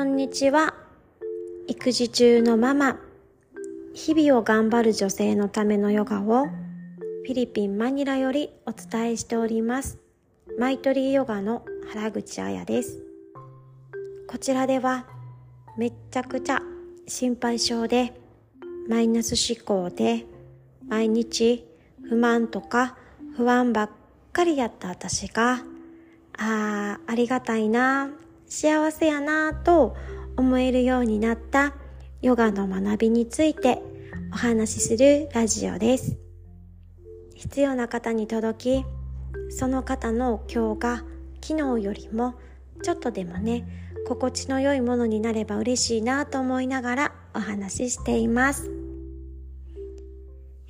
こんにちは。育児中のママ、日々を頑張る女性のためのヨガをフィリピン・マニラよりお伝えしております。マイトリーヨガの原口彩です。こちらではめっちゃくちゃ心配性でマイナス思考で毎日不満とか不安ばっかりやった私がああ、ありがたいな、幸せやなぁと思えるようになったヨガの学びについてお話しするラジオです。必要な方に届き、その方の今日が昨日よりもちょっとでもね、心地の良いものになれば嬉しいなと思いながらお話ししています。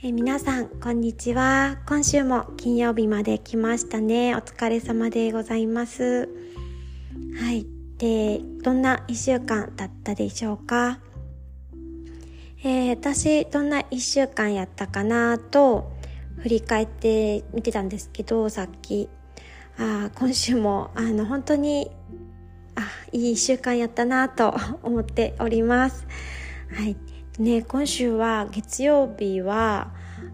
え皆さん、こんにちは。今週も金曜日まで来ましたね。お疲れ様でございます。はい。で、どんな一週間だったでしょうか？えー、私、どんな一週間やったかなと、振り返って見てたんですけど、さっき。あ今週も、あの、本当に、あ、いい一週間やったなと 思っております。はい。ね、今週は月曜日は、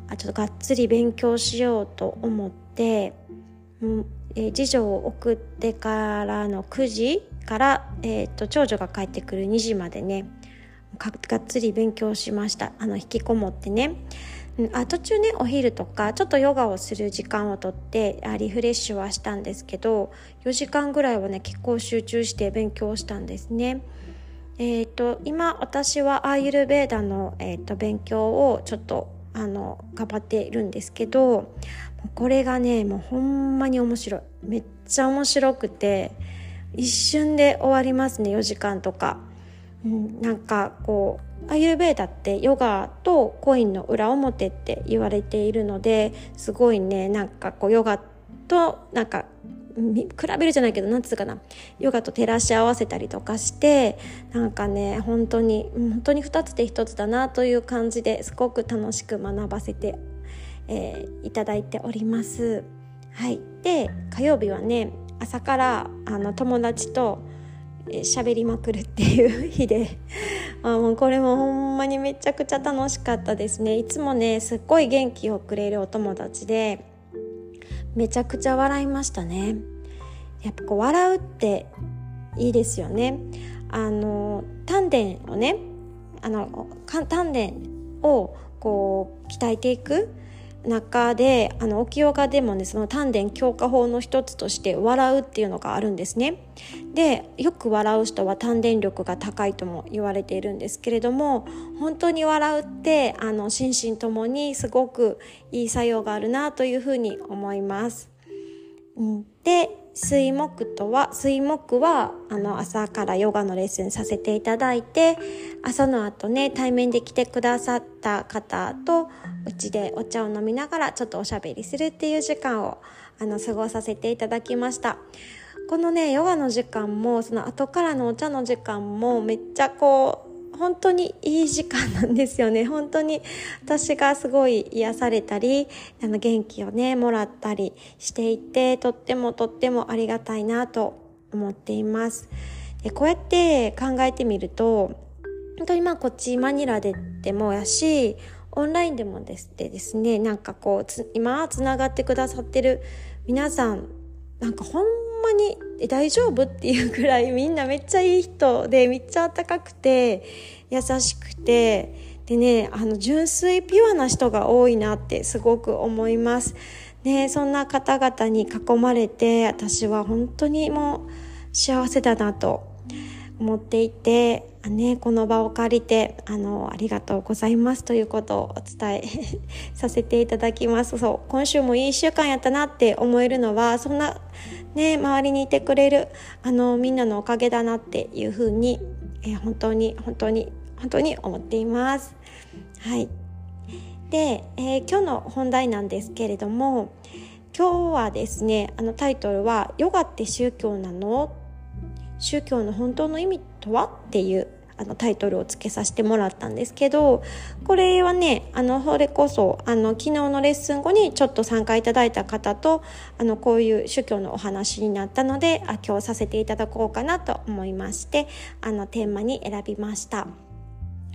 あちょっとがっつり勉強しようと思って、うんえー、次女を送ってからの9時から、えーと、長女が帰ってくる2時までねがっつり勉強しましたあの引きこもってね、うん、あ途中ねお昼とかちょっとヨガをする時間をとってあリフレッシュはしたんですけど4時間ぐらいはね結構集中して勉強したんですね。えーと、今私はアーユルベーダの、えーと勉強をちょっとあの頑張っているんですけどこれがねもうほんまに面白い。めっちゃ面白くて一瞬で終わりますね4時間とか、うん、なんかこうアユーベーダってヨガとコインの裏表って言われているのですごいねなんかこうヨガとなんか比べるじゃないけど何つうかな。ヨガと照らし合わせたりとかしてなんかね本当に本当に2つで1つだなという感じですごく楽しく学ばせて、えー、いただいております。はい、で火曜日はね朝からあの友達と喋りまくるっていう日で あもうこれもほんまにめちゃくちゃ楽しかったですね。いつもねすっごい元気をくれるお友達でめちゃくちゃ笑いましたね。やっぱこう笑うっていいですよね。あの丹田をねあの丹田をこう鍛えていく中であの沖ヨガでもねその丹田強化法の一つとして笑うっていうのがあるんですね。でよく笑う人は丹田力が高いとも言われているんですけれども本当に笑うってあの心身ともにすごくいい作用があるなというふうに思います、うん、で水木とは水木はあの朝からヨガのレッスンさせていただいて朝の後ね対面で来てくださった方とうちでお茶を飲みながらちょっとおしゃべりするっていう時間をあの過ごさせていただきました。このねヨガの時間もその後からのお茶の時間もめっちゃこう本当にいい時間なんですよね。本当に私がすごい癒されたりあの元気をねもらったりしていてとってもとってもありがたいなと思っています。でこうやって考えてみると本当にまあこっちマニラででもやしオンラインでもですでですねなんかこう今つながってくださってる皆さんなんかほんまに大丈夫？っていうくらいみんなめっちゃいい人でめっちゃ温かくて優しくてでねあの純粋ピュアな人が多いなってすごく思います。ね、そんな方々に囲まれて私は本当にもう幸せだなと思っていて、ね、この場を借りてあのありがとうございますということをお伝え させていただきますそう今週もいい1週間やったなって思えるのはそんなね、周りにいてくれるあのみんなのおかげだなっていうふうに、えー、本当に本当に本当に思っています。はいで、えー、今日の本題なんですけれども今日はですねあのタイトルは「ヨガって宗教なの?」宗教の本当の意味とは？っていうあのタイトルをつけさせてもらったんですけどこれはねあのそれこそあの昨日のレッスン後にちょっと参加いただいた方とあのこういう宗教のお話になったのであ今日させていただこうかなと思いましてあのテーマに選びました。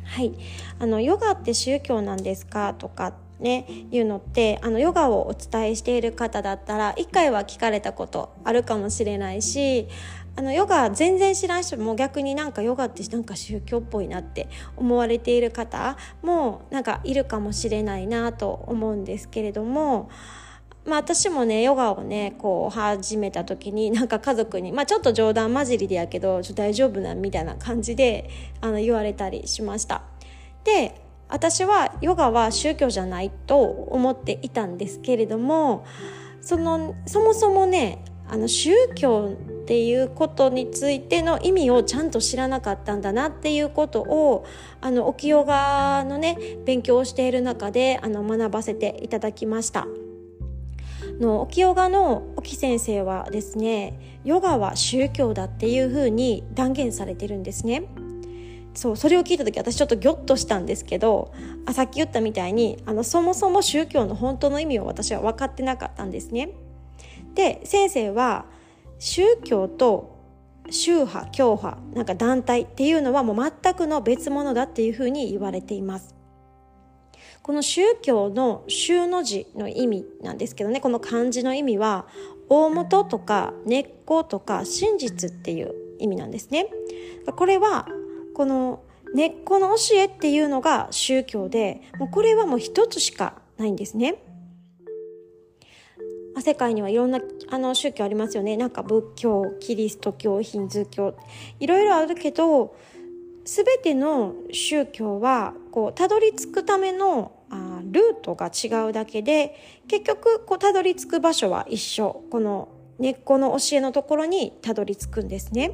はい、あのヨガって宗教なんですかとかね、いうのってあのヨガをお伝えしている方だったら1回は聞かれたことあるかもしれないしあのヨガ全然知らん人も逆になんかヨガってなんか宗教っぽいなって思われている方もなんかいるかもしれないなと思うんですけれども。まあ私もね、ヨガをね、こう始めた時になんか家族に、まあちょっと冗談交じりでやけど、ちょ大丈夫なみたいな感じであの言われたりしました。で、私はヨガは宗教じゃないと思っていたんですけれども、その、そもそもね、あの宗教っていうことについての意味をちゃんと知らなかったんだなっていうことをあの沖ヨガのね勉強をしている中であの学ばせていただきました。の沖ヨガの沖先生はですねヨガは宗教だっていうふうに断言されてるんですね。そうそれを聞いた時私ちょっとギョッとしたんですけどあさっき言ったみたいにあのそもそも宗教の本当の意味を私は分かってなかったんですね。で先生は宗教と宗派教派なんか団体っていうのはもう全くの別物だっていうふうに言われています。この宗教の宗の字の意味なんですけどねこの漢字の意味は大元とか根っことか真実っていう意味なんですね。これはこの根っこの教えっていうのが宗教でもうこれはもう一つしかないんですね。あ、世界にはいろんなあの宗教ありますよね。なんか仏教キリスト教ヒンズー教。いろいろあるけど全ての宗教はこうたどり着くためのあルートが違うだけで結局こうたどり着く場所は一緒。この根っこの教えのところにたどり着くんですね。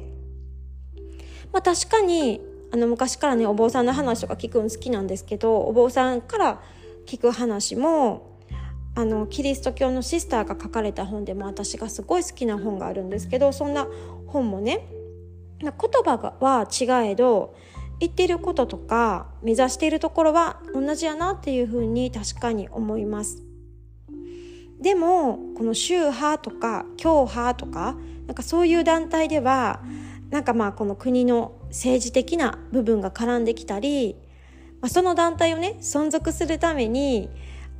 まあ、確かにあの昔からねお坊さんの話とか聞くの好きなんですけどお坊さんから聞く話もあのキリスト教のシスターが書かれた本でも私がすごい好きな本があるんですけどそんな本もね言葉は違えど言ってることとか目指しているところは同じやなっていうふうに確かに思います。でもこの宗派とか教派とかなんかそういう団体ではなんかまあこの国の政治的な部分が絡んできたり、まあ、その団体をね存続するために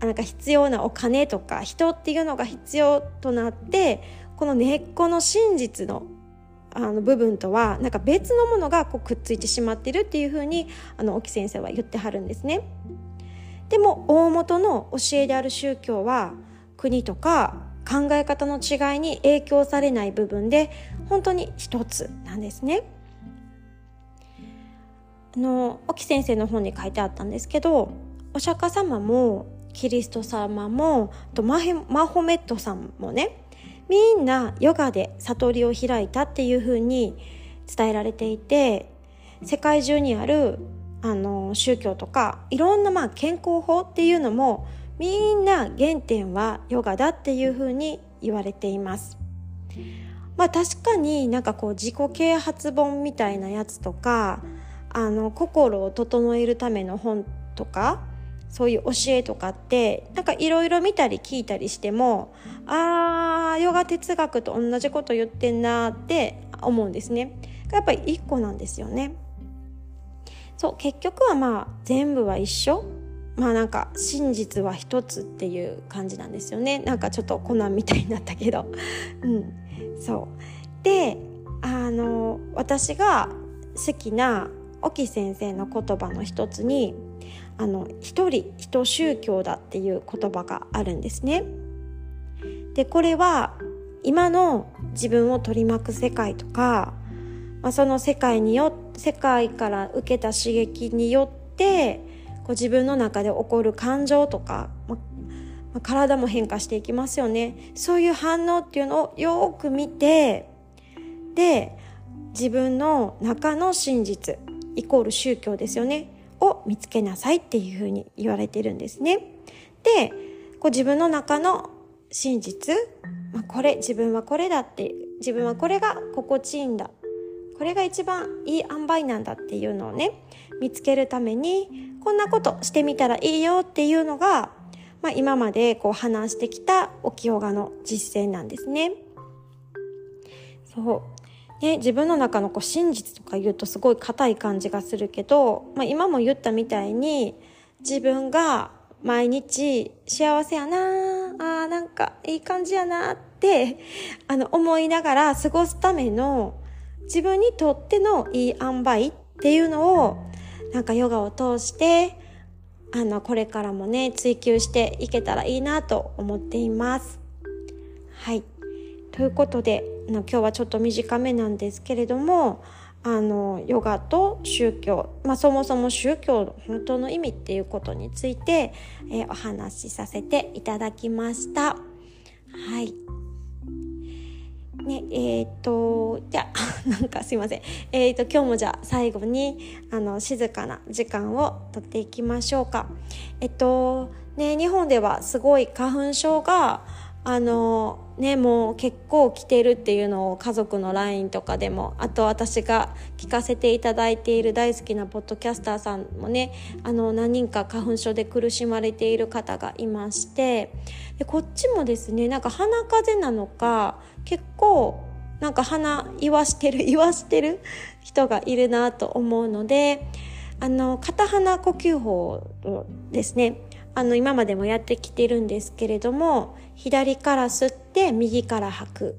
なんか必要なお金とか人っていうのが必要となってこの根っこの真実のあの部分とはなんか別のものがこうくっついてしまってるっていうふうにあの沖先生は言ってはるんですね。でも大元の教えである宗教は国とか考え方の違いに影響されない部分で本当に一つなんですね。あの沖先生の本に書いてあったんですけどお釈迦様もキリスト様もとマホメットさんもねみんなヨガで悟りを開いたっていうふうに伝えられていて世界中にあるあの宗教とかいろんなまあ健康法っていうのもみんな原点はヨガだっていうふうに言われています。まあ確かになんかこう自己啓発本みたいなやつとかあの心を整えるための本とかそういう教えとかってなんかいろいろ見たり聞いたりしてもあーヨガ哲学と同じこと言ってんなって思うんですね。やっぱり一個なんですよね。そう結局はまあ全部は一緒。まあなんか真実は一つっていう感じなんですよね。なんかちょっとコナンみたいになったけど。うん。そう。であの私が好きな沖先生の言葉の一つにあの一人一宗教だっていう言葉があるんですね。でこれは今の自分を取り巻く世界とか、まあ、その世界によ世界から受けた刺激によってこう自分の中で起こる感情とか、まあ、体も変化していきますよねそういう反応っていうのをよく見てで自分の中の真実イコール宗教ですよねを見つけなさいっていうふうに言われてるんですね。で、こう自分の中の真実、まあ、これ、自分はこれだって、自分はこれが心地いいんだ。これが一番いい塩梅なんだっていうのをね見つけるためにこんなことしてみたらいいよっていうのが、まあ、今までこう話してきた沖ヨガの実践なんですね。そうね、自分の中のこう真実とか言うとすごい硬い感じがするけど、まあ、今も言ったみたいに自分が毎日幸せやなあーなんかいい感じやなってあの思いながら過ごすための自分にとってのいい塩梅っていうのをなんかヨガを通してあのこれからもね追求していけたらいいなと思っています。はいということで今日はちょっと短めなんですけれどもあのヨガと宗教、まあ、そもそも宗教の本当の意味っていうことについて、えー、お話しさせていただきました。はい。ね、えっ、と、じゃあ、なんかすいません。えっ、と、今日もじゃあ最後に、あの、静かな時間をとっていきましょうか。えっと、ね、日本ではすごい花粉症が、あのねもう結構来てるっていうのを家族の LINE とかでもあと私が聞かせていただいている大好きなポッドキャスターさんもねあの何人か花粉症で苦しまれている方がいましてでこっちもですねなんか鼻風邪なのか結構なんか鼻言わしてる 言わしてる人がいるなと思うのであの片鼻呼吸法ですね。あの今までもやってきてるんですけれども左から吸って右から吐く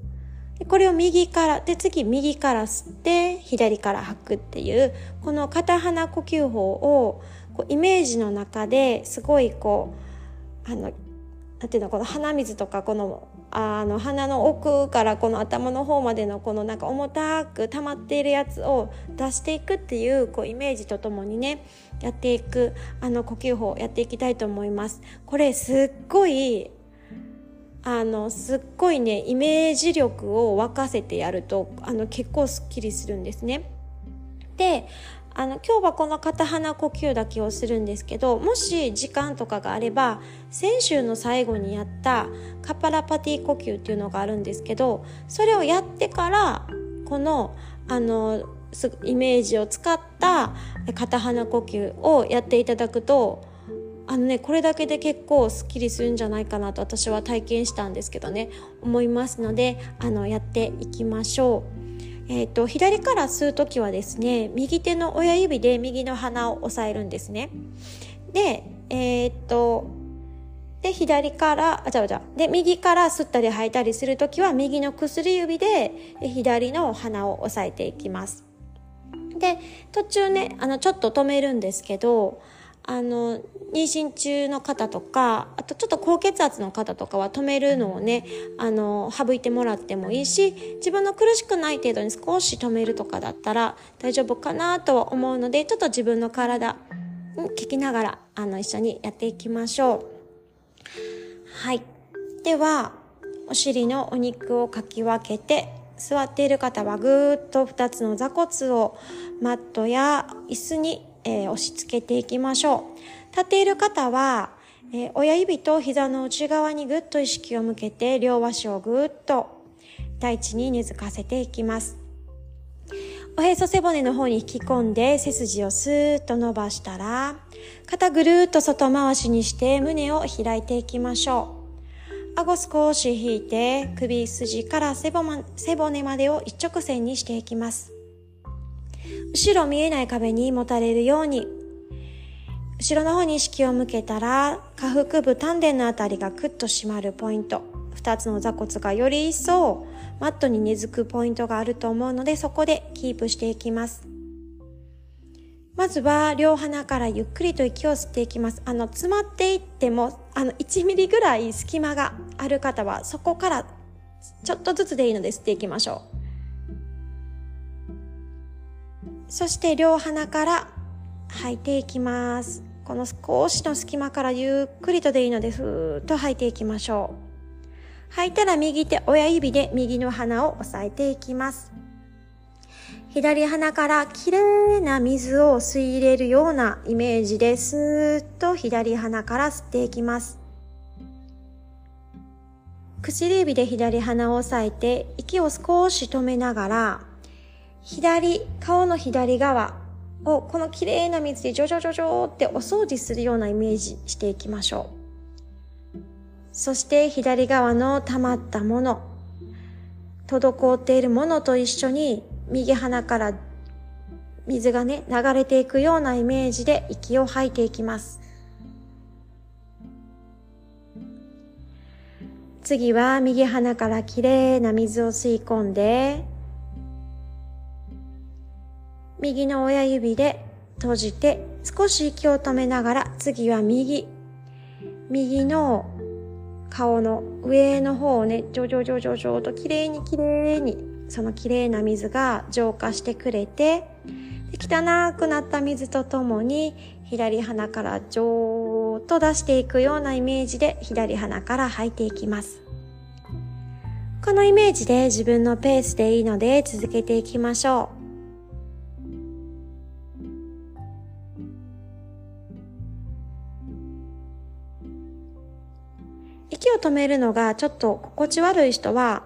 これを右からで次右から吸って左から吐くっていうこの片鼻呼吸法をこうイメージの中ですごいこうあのなんていうのこの鼻水とかこのあの鼻の奥からこの頭の方までのこのなんか重たく溜まっているやつを出していくっていうこうイメージとともにねやっていくあの呼吸法をやっていきたいと思います。これすっごいあのすっごいねイメージ力を沸かせてやるとあの結構すっきりするんですね。であの今日はこの片鼻呼吸だけをするんですけどもし時間とかがあれば先週の最後にやったカパラパティ呼吸っていうのがあるんですけどそれをやってからこのあのイメージを使った片鼻呼吸をやっていただくとあのねこれだけで結構すっきりするんじゃないかなと私は体験したんですけどね思いますのであのやっていきましょう。えーと、左から吸う時はですね右手の親指で右の鼻を押さえるんですね。でえっ、とで左からあじゃあじゃで右から吸ったり吐いたりする時は右の薬指で左の鼻を押さえていきます。で途中ねあのちょっと止めるんですけどあの妊娠中の方とかあとちょっと高血圧の方とかは止めるのをねあの省いてもらってもいいし自分の苦しくない程度に少し止めるとかだったら大丈夫かなとは思うのでちょっと自分の体聞きながらあの一緒にやっていきましょう。はい。ではお尻のお肉をかき分けて座っている方はぐーっと2つの座骨をマットや椅子にえー、押し付けていきましょう。立っている方は、えー、親指と膝の内側にぐっと意識を向けて両足をぐっと大地に根付かせていきます。おへそ背骨の方に引き込んで背筋をスーッと伸ばしたら肩ぐるっと外回しにして胸を開いていきましょう。顎少し引いて首筋から背骨までを一直線にしていきます。後ろ見えない壁に持たれるように、後ろの方に意識を向けたら、下腹部丹田のあたりがクッと締まるポイント、2つの座骨がより一層マットに根付くポイントがあると思うので、そこでキープしていきます。まずは両鼻からゆっくりと息を吸っていきます。あの、詰まっていっても、あの、1ミリぐらい隙間がある方は、そこからちょっとずつでいいので吸っていきましょう。そして両鼻から吐いていきます。この少しの隙間からゆっくりとでいいので、ふーっと吐いていきましょう。吐いたら右手親指で右の鼻を押さえていきます。左鼻からきれいな水を吸い入れるようなイメージでスーッと左鼻から吸っていきます。薬指で左鼻を押さえて息を少し止めながら左、顔の左側をこの綺麗な水でジョジョジョジョってお掃除するようなイメージしていきましょう。そして左側の溜まったもの、滞っているものと一緒に右鼻から水がね、流れていくようなイメージで息を吐いていきます。次は右鼻からきれいな水を吸い込んで、右の親指で閉じて少し息を止めながら次は右、右の顔の上の方をね、ジョジョジョジョジョときれいにきれいにそのきれいな水が浄化してくれて、汚くなった水とともに左鼻からジョーッと出していくようなイメージで左鼻から吐いていきます。このイメージで自分のペースでいいので続けていきましょう。止めるのがちょっと心地悪い人は、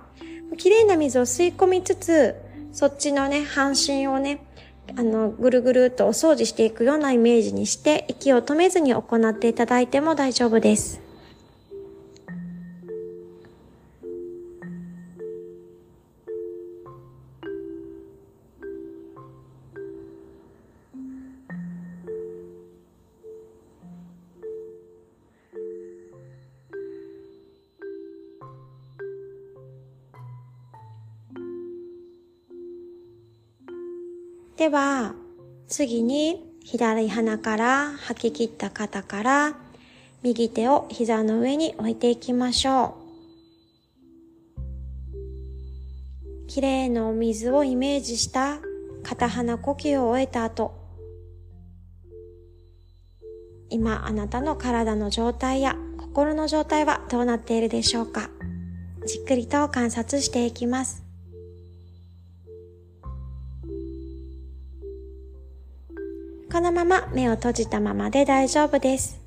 綺麗な水を吸い込みつつ、そっちのね、半身をね、あの、ぐるぐるっとお掃除していくようなイメージにして、息を止めずに行っていただいても大丈夫です。では、次に左鼻から吐き切った肩から右手を膝の上に置いていきましょう。綺麗なお水をイメージした片鼻呼吸を終えた後、今あなたの体の状態や心の状態はどうなっているでしょうかじっくりと観察していきます。このまま目を閉じたままで大丈夫です。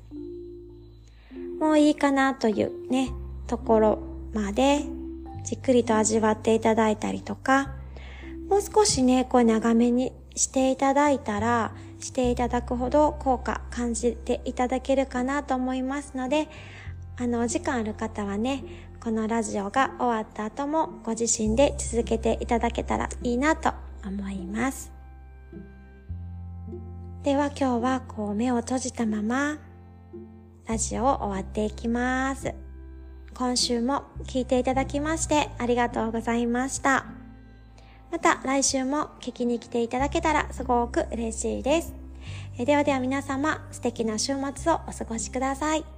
もういいかなというね、ところまでじっくりと味わっていただいたりとか、もう少しね、こう長めにしていただいたら、していただくほど効果感じていただけるかなと思いますので、あの、お時間ある方はね、このラジオが終わった後もご自身で続けていただけたらいいなと思います。では今日はこう目を閉じたままラジオを終わっていきます。今週も聞いていただきましてありがとうございました。また来週も聞きに来ていただけたらすごく嬉しいです。ではでは皆様素敵な週末をお過ごしください。